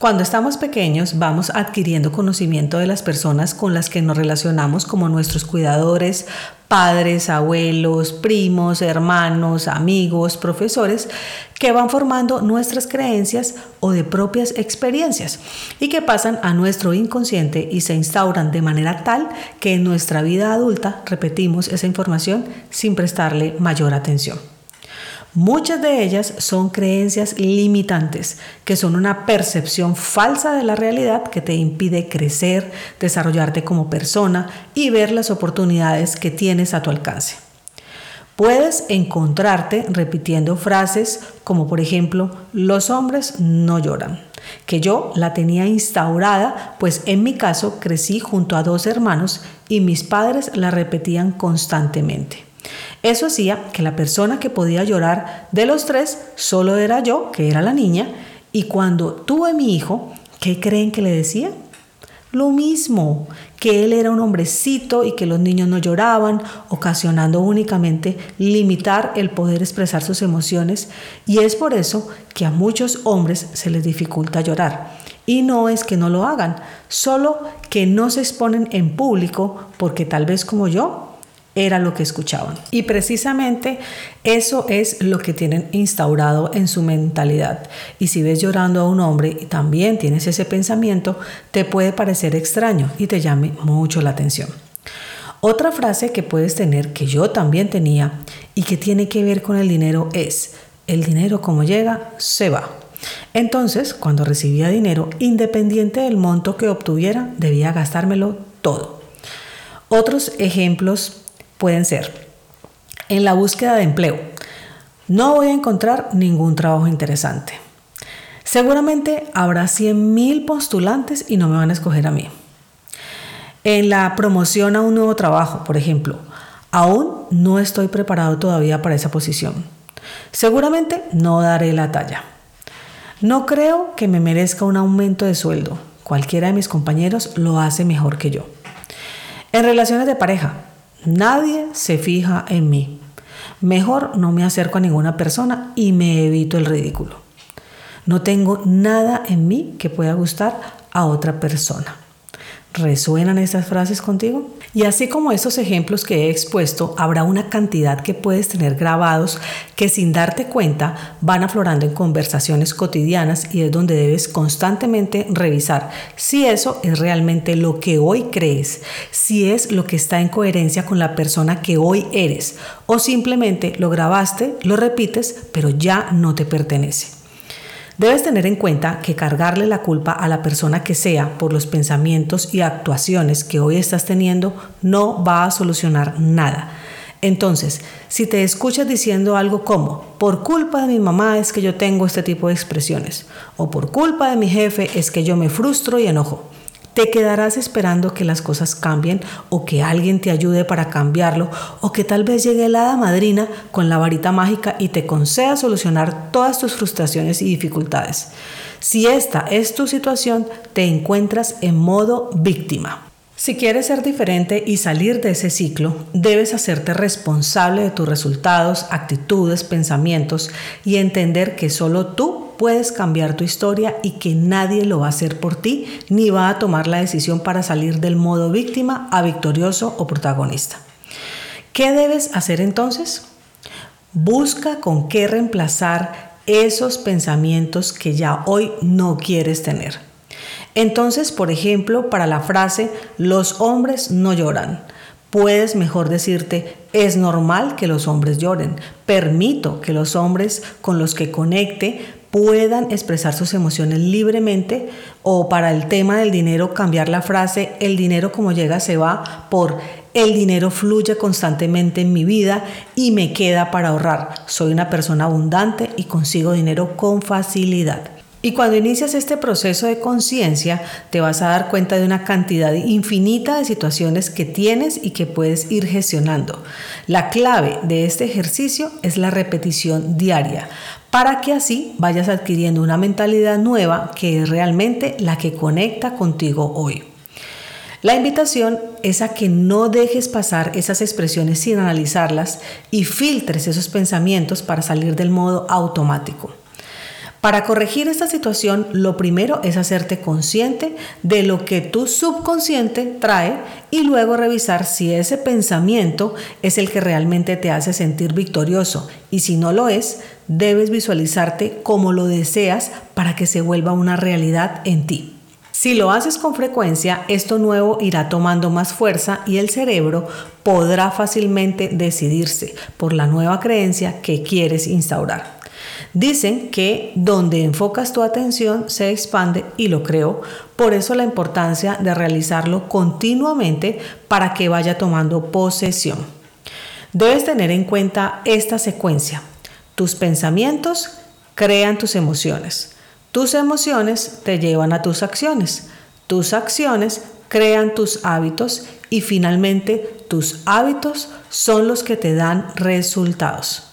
Cuando estamos pequeños vamos adquiriendo conocimiento de las personas con las que nos relacionamos como nuestros cuidadores, padres, abuelos, primos, hermanos, amigos, profesores, que van formando nuestras creencias o de propias experiencias y que pasan a nuestro inconsciente y se instauran de manera tal que en nuestra vida adulta repetimos esa información sin prestarle mayor atención. Muchas de ellas son creencias limitantes, que son una percepción falsa de la realidad que te impide crecer, desarrollarte como persona y ver las oportunidades que tienes a tu alcance. Puedes encontrarte repitiendo frases como por ejemplo, los hombres no lloran, que yo la tenía instaurada, pues en mi caso crecí junto a dos hermanos y mis padres la repetían constantemente. Eso hacía que la persona que podía llorar de los tres solo era yo, que era la niña, y cuando tuve mi hijo, ¿qué creen que le decía? Lo mismo, que él era un hombrecito y que los niños no lloraban, ocasionando únicamente limitar el poder expresar sus emociones, y es por eso que a muchos hombres se les dificulta llorar. Y no es que no lo hagan, solo que no se exponen en público porque tal vez como yo era lo que escuchaban. Y precisamente eso es lo que tienen instaurado en su mentalidad. Y si ves llorando a un hombre y también tienes ese pensamiento, te puede parecer extraño y te llame mucho la atención. Otra frase que puedes tener, que yo también tenía y que tiene que ver con el dinero es, el dinero como llega, se va. Entonces, cuando recibía dinero, independiente del monto que obtuviera, debía gastármelo todo. Otros ejemplos pueden ser en la búsqueda de empleo. No voy a encontrar ningún trabajo interesante. Seguramente habrá 100.000 postulantes y no me van a escoger a mí. En la promoción a un nuevo trabajo, por ejemplo, aún no estoy preparado todavía para esa posición. Seguramente no daré la talla. No creo que me merezca un aumento de sueldo. Cualquiera de mis compañeros lo hace mejor que yo. En relaciones de pareja, Nadie se fija en mí. Mejor no me acerco a ninguna persona y me evito el ridículo. No tengo nada en mí que pueda gustar a otra persona. ¿Resuenan estas frases contigo? Y así como estos ejemplos que he expuesto, habrá una cantidad que puedes tener grabados que sin darte cuenta van aflorando en conversaciones cotidianas y es donde debes constantemente revisar si eso es realmente lo que hoy crees, si es lo que está en coherencia con la persona que hoy eres o simplemente lo grabaste, lo repites, pero ya no te pertenece. Debes tener en cuenta que cargarle la culpa a la persona que sea por los pensamientos y actuaciones que hoy estás teniendo no va a solucionar nada. Entonces, si te escuchas diciendo algo como, por culpa de mi mamá es que yo tengo este tipo de expresiones, o por culpa de mi jefe es que yo me frustro y enojo, te quedarás esperando que las cosas cambien o que alguien te ayude para cambiarlo o que tal vez llegue la madrina con la varita mágica y te conceda solucionar todas tus frustraciones y dificultades. Si esta es tu situación, te encuentras en modo víctima. Si quieres ser diferente y salir de ese ciclo, debes hacerte responsable de tus resultados, actitudes, pensamientos y entender que solo tú puedes cambiar tu historia y que nadie lo va a hacer por ti ni va a tomar la decisión para salir del modo víctima a victorioso o protagonista. ¿Qué debes hacer entonces? Busca con qué reemplazar esos pensamientos que ya hoy no quieres tener. Entonces, por ejemplo, para la frase los hombres no lloran, puedes mejor decirte es normal que los hombres lloren, permito que los hombres con los que conecte puedan expresar sus emociones libremente o para el tema del dinero cambiar la frase el dinero como llega se va por el dinero fluye constantemente en mi vida y me queda para ahorrar. Soy una persona abundante y consigo dinero con facilidad. Y cuando inicias este proceso de conciencia, te vas a dar cuenta de una cantidad infinita de situaciones que tienes y que puedes ir gestionando. La clave de este ejercicio es la repetición diaria, para que así vayas adquiriendo una mentalidad nueva que es realmente la que conecta contigo hoy. La invitación es a que no dejes pasar esas expresiones sin analizarlas y filtres esos pensamientos para salir del modo automático. Para corregir esta situación, lo primero es hacerte consciente de lo que tu subconsciente trae y luego revisar si ese pensamiento es el que realmente te hace sentir victorioso y si no lo es, debes visualizarte como lo deseas para que se vuelva una realidad en ti. Si lo haces con frecuencia, esto nuevo irá tomando más fuerza y el cerebro podrá fácilmente decidirse por la nueva creencia que quieres instaurar. Dicen que donde enfocas tu atención se expande y lo creo, por eso la importancia de realizarlo continuamente para que vaya tomando posesión. Debes tener en cuenta esta secuencia. Tus pensamientos crean tus emociones. Tus emociones te llevan a tus acciones. Tus acciones crean tus hábitos y finalmente tus hábitos son los que te dan resultados.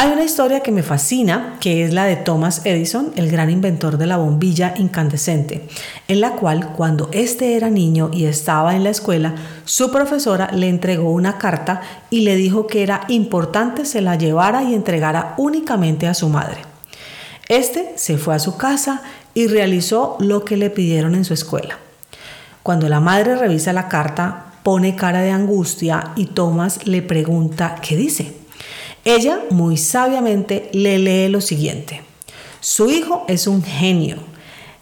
Hay una historia que me fascina, que es la de Thomas Edison, el gran inventor de la bombilla incandescente, en la cual cuando éste era niño y estaba en la escuela, su profesora le entregó una carta y le dijo que era importante se la llevara y entregara únicamente a su madre. Este se fue a su casa y realizó lo que le pidieron en su escuela. Cuando la madre revisa la carta, pone cara de angustia y Thomas le pregunta qué dice. Ella muy sabiamente le lee lo siguiente. Su hijo es un genio.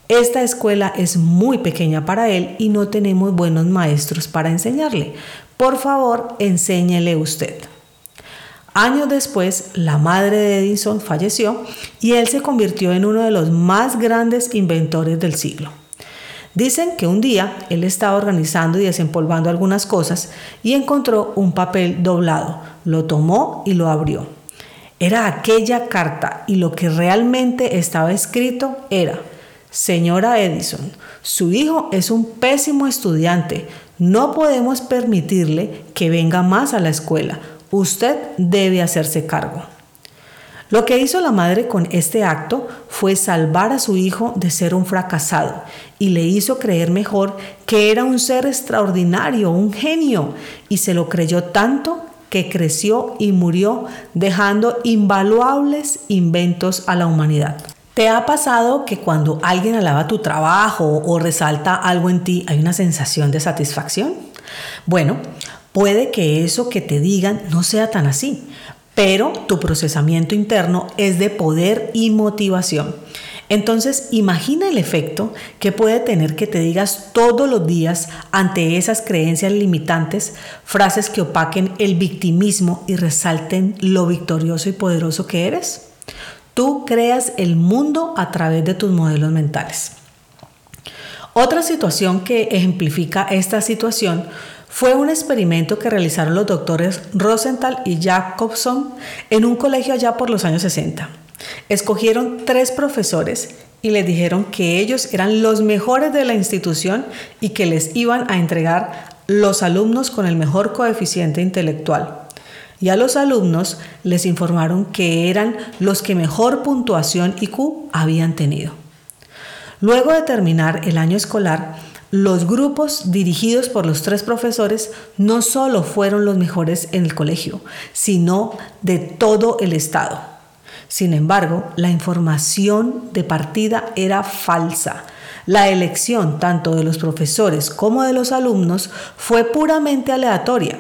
Esta escuela es muy pequeña para él y no tenemos buenos maestros para enseñarle. Por favor, enséñele usted. Años después, la madre de Edison falleció y él se convirtió en uno de los más grandes inventores del siglo. Dicen que un día él estaba organizando y desempolvando algunas cosas y encontró un papel doblado lo tomó y lo abrió. Era aquella carta y lo que realmente estaba escrito era, Señora Edison, su hijo es un pésimo estudiante. No podemos permitirle que venga más a la escuela. Usted debe hacerse cargo. Lo que hizo la madre con este acto fue salvar a su hijo de ser un fracasado y le hizo creer mejor que era un ser extraordinario, un genio, y se lo creyó tanto que creció y murió dejando invaluables inventos a la humanidad. ¿Te ha pasado que cuando alguien alaba tu trabajo o resalta algo en ti hay una sensación de satisfacción? Bueno, puede que eso que te digan no sea tan así, pero tu procesamiento interno es de poder y motivación. Entonces, imagina el efecto que puede tener que te digas todos los días ante esas creencias limitantes frases que opaquen el victimismo y resalten lo victorioso y poderoso que eres. Tú creas el mundo a través de tus modelos mentales. Otra situación que ejemplifica esta situación fue un experimento que realizaron los doctores Rosenthal y Jacobson en un colegio allá por los años 60. Escogieron tres profesores y les dijeron que ellos eran los mejores de la institución y que les iban a entregar los alumnos con el mejor coeficiente intelectual. Y a los alumnos les informaron que eran los que mejor puntuación IQ habían tenido. Luego de terminar el año escolar, los grupos dirigidos por los tres profesores no solo fueron los mejores en el colegio, sino de todo el estado. Sin embargo, la información de partida era falsa. La elección tanto de los profesores como de los alumnos fue puramente aleatoria.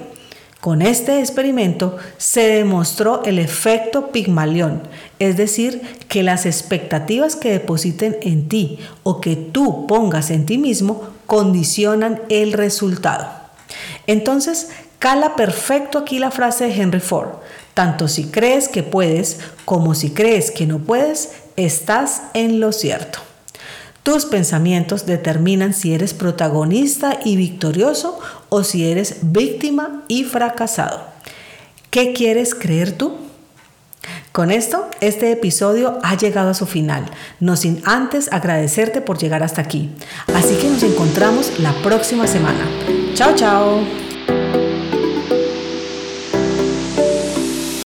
Con este experimento se demostró el efecto Pigmalión, es decir, que las expectativas que depositen en ti o que tú pongas en ti mismo condicionan el resultado. Entonces, cala perfecto aquí la frase de Henry Ford. Tanto si crees que puedes como si crees que no puedes, estás en lo cierto. Tus pensamientos determinan si eres protagonista y victorioso o si eres víctima y fracasado. ¿Qué quieres creer tú? Con esto, este episodio ha llegado a su final, no sin antes agradecerte por llegar hasta aquí. Así que nos encontramos la próxima semana. Chao, chao.